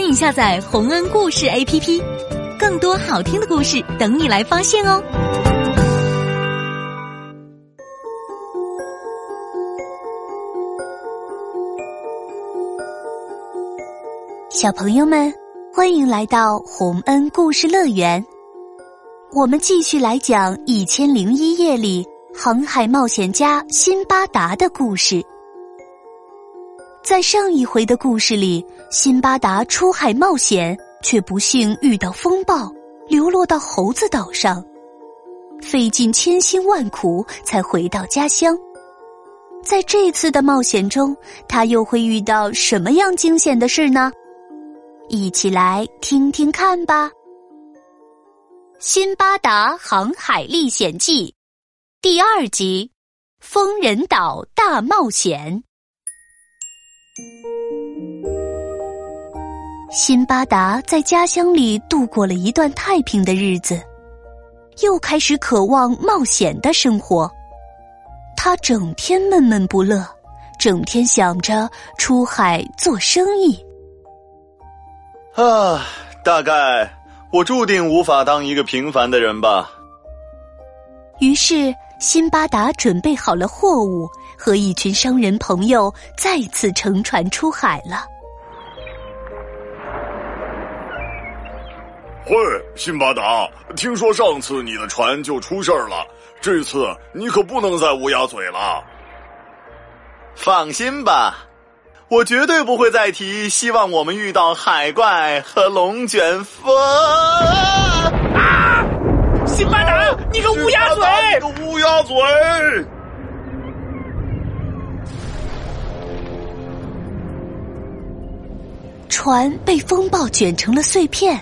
欢迎下载洪恩故事 APP，更多好听的故事等你来发现哦。小朋友们，欢迎来到洪恩故事乐园。我们继续来讲《一千零一夜》里航海冒险家辛巴达的故事。在上一回的故事里，辛巴达出海冒险，却不幸遇到风暴，流落到猴子岛上，费尽千辛万苦才回到家乡。在这次的冒险中，他又会遇到什么样惊险的事呢？一起来听听看吧，《辛巴达航海历险记》第二集：疯人岛大冒险。辛巴达在家乡里度过了一段太平的日子，又开始渴望冒险的生活。他整天闷闷不乐，整天想着出海做生意。啊，大概我注定无法当一个平凡的人吧。于是，辛巴达准备好了货物，和一群商人朋友再次乘船出海了。喂，辛巴达，听说上次你的船就出事儿了，这次你可不能再乌鸦嘴了。放心吧，我绝对不会再提希望我们遇到海怪和龙卷风。啊！辛巴达，你个乌鸦嘴！你个乌鸦嘴！船被风暴卷成了碎片。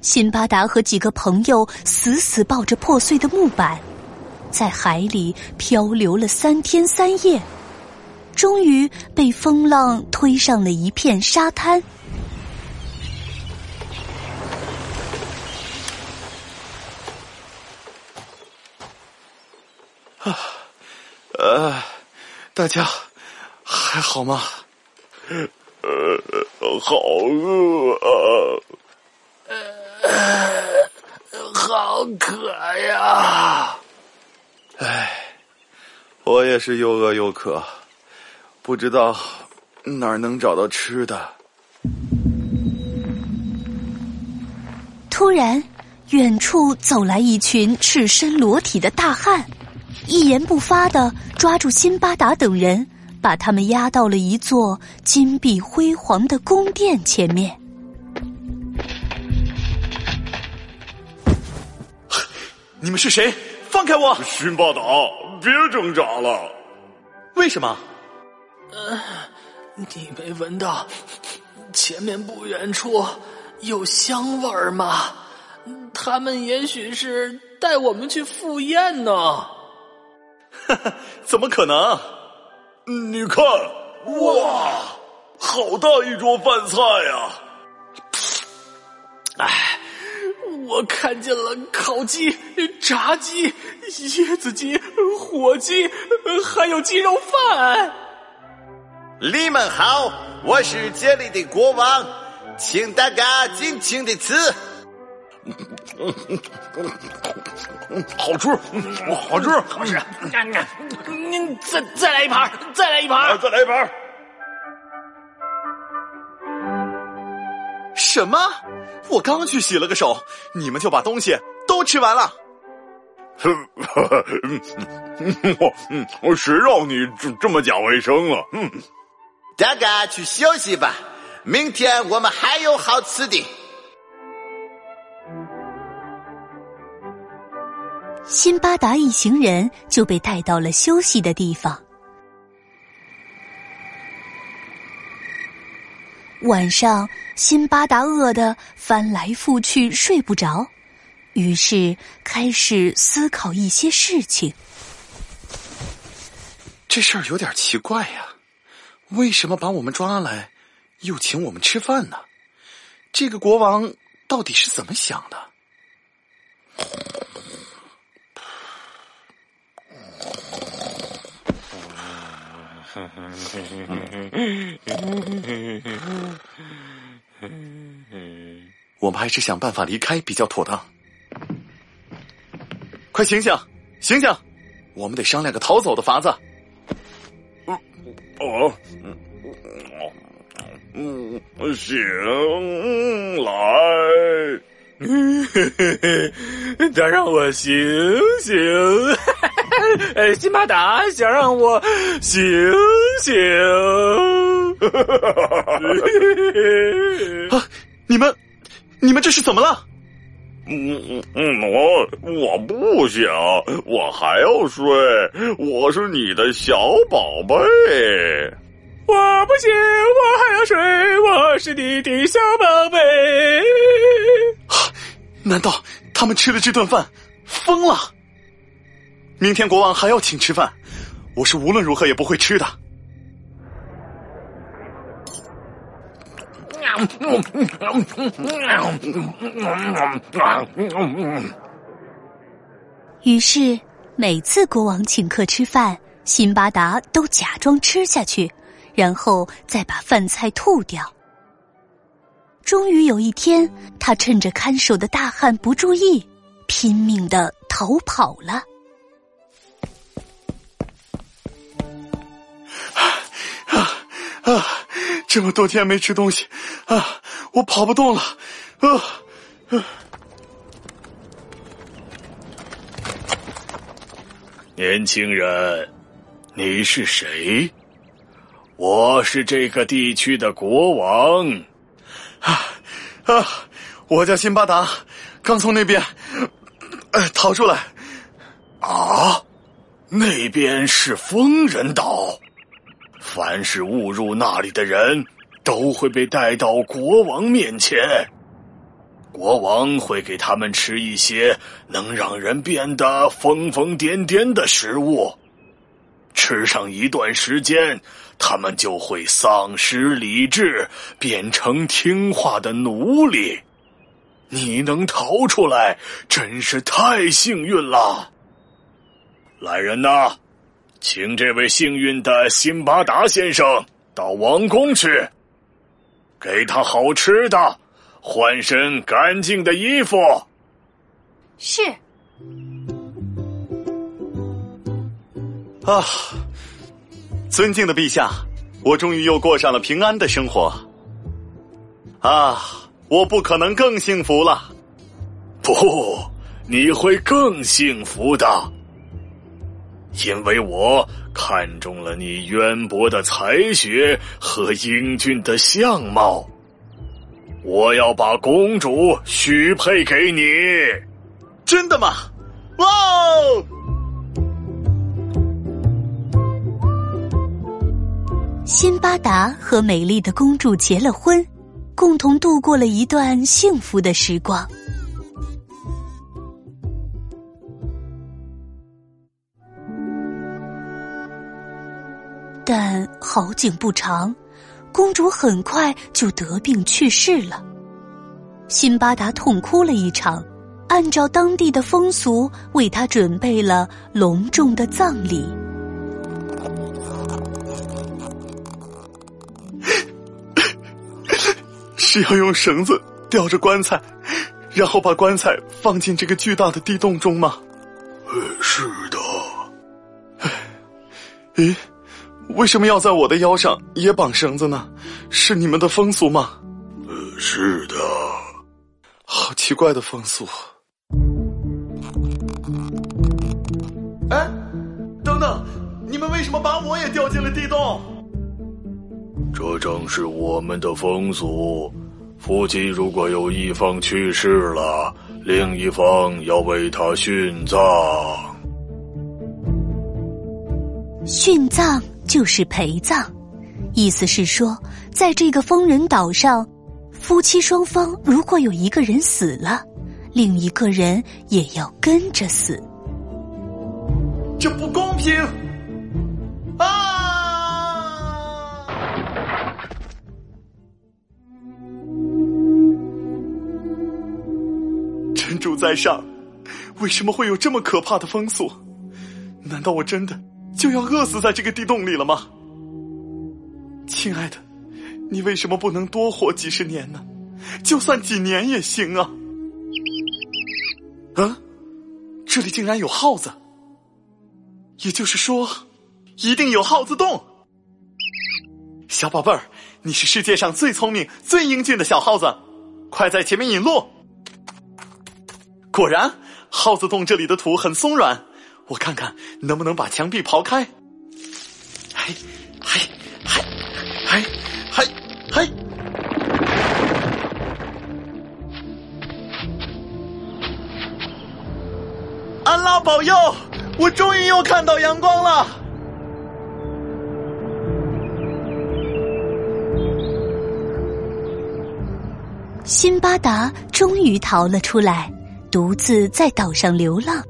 辛巴达和几个朋友死死抱着破碎的木板，在海里漂流了三天三夜，终于被风浪推上了一片沙滩。啊，呃，大家还好吗？呃，好饿啊！呃好渴呀！唉，我也是又饿又渴，不知道哪儿能找到吃的。突然，远处走来一群赤身裸体的大汉，一言不发的抓住辛巴达等人，把他们押到了一座金碧辉煌的宫殿前面。你们是谁？放开我！辛巴达，别挣扎了。为什么？呃，你没闻到前面不远处有香味儿吗？他们也许是带我们去赴宴呢。哈哈，怎么可能？你看，哇，好大一桌饭菜呀！哎。我看见了烤鸡、炸鸡、椰子鸡、火鸡，还有鸡肉饭。你们好，我是这里的国王，请大家尽情的吃。好吃，好吃，好吃。您再再来一盘，再来一盘，再来一盘。什么？我刚去洗了个手，你们就把东西都吃完了。我谁让你这这么讲卫生啊？嗯，大家去休息吧，明天我们还有好吃的。辛巴达一行人就被带到了休息的地方。晚上，辛巴达饿得翻来覆去睡不着，于是开始思考一些事情。这事儿有点奇怪呀，为什么把我们抓来，又请我们吃饭呢？这个国王到底是怎么想的？我们还是想办法离开比较妥当。快醒醒，醒醒！我们得商量个逃走的法子。哦，嗯，醒来！他让我醒醒，呃，辛巴达想让我醒醒。啊，你们，你们这是怎么了？嗯嗯嗯，我我不想，我还要睡，我是你的小宝贝。我不行，我还要睡，我是你的小宝贝。难道他们吃了这顿饭疯了？明天国王还要请吃饭，我是无论如何也不会吃的。于是，每次国王请客吃饭，辛巴达都假装吃下去，然后再把饭菜吐掉。终于有一天，他趁着看守的大汉不注意，拼命的逃跑了。这么多天没吃东西，啊，我跑不动了，啊啊！年轻人，你是谁？我是这个地区的国王。啊啊！我叫辛巴达，刚从那边呃逃出来。啊，那边是疯人岛，凡是误入那里的人都会被带到国王面前，国王会给他们吃一些能让人变得疯疯癫癫的食物，吃上一段时间。他们就会丧失理智，变成听话的奴隶。你能逃出来，真是太幸运了。来人呐，请这位幸运的辛巴达先生到王宫去，给他好吃的，换身干净的衣服。是。啊。尊敬的陛下，我终于又过上了平安的生活。啊，我不可能更幸福了。不，你会更幸福的，因为我看中了你渊博的才学和英俊的相貌。我要把公主许配给你。真的吗？哇哦！辛巴达和美丽的公主结了婚，共同度过了一段幸福的时光。但好景不长，公主很快就得病去世了。辛巴达痛哭了一场，按照当地的风俗，为她准备了隆重的葬礼。是要用绳子吊着棺材，然后把棺材放进这个巨大的地洞中吗？呃，是的。咦，为什么要在我的腰上也绑绳子呢？是你们的风俗吗？呃，是的。好奇怪的风俗。哎，等等，你们为什么把我也掉进了地洞？这正是我们的风俗。夫妻如果有一方去世了，另一方要为他殉葬。殉葬就是陪葬，意思是说，在这个疯人岛上，夫妻双方如果有一个人死了，另一个人也要跟着死。这不公平！啊！真主在上，为什么会有这么可怕的风俗？难道我真的就要饿死在这个地洞里了吗？亲爱的，你为什么不能多活几十年呢？就算几年也行啊！嗯，这里竟然有耗子，也就是说，一定有耗子洞。小宝贝儿，你是世界上最聪明、最英俊的小耗子，快在前面引路。果然，耗子洞这里的土很松软，我看看能不能把墙壁刨开。嘿，嘿，嘿，嘿，嘿，嘿！安拉保佑，我终于又看到阳光了。辛巴达终于逃了出来，独自在岛上流浪。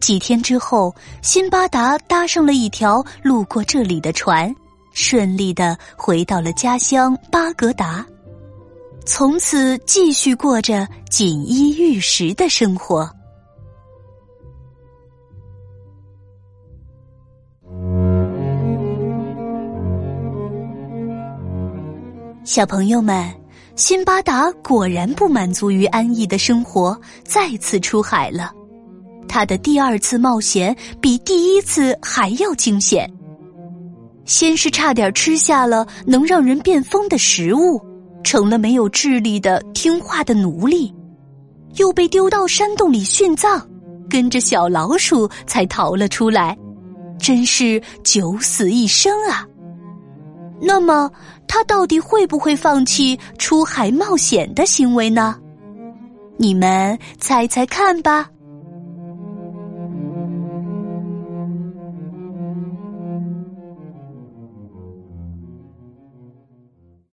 几天之后，辛巴达搭上了一条路过这里的船，顺利的回到了家乡巴格达，从此继续过着锦衣玉食的生活。小朋友们。辛巴达果然不满足于安逸的生活，再次出海了。他的第二次冒险比第一次还要惊险。先是差点吃下了能让人变疯的食物，成了没有智力的听话的奴隶；又被丢到山洞里殉葬，跟着小老鼠才逃了出来，真是九死一生啊！那么，他到底会不会放弃出海冒险的行为呢？你们猜猜看吧。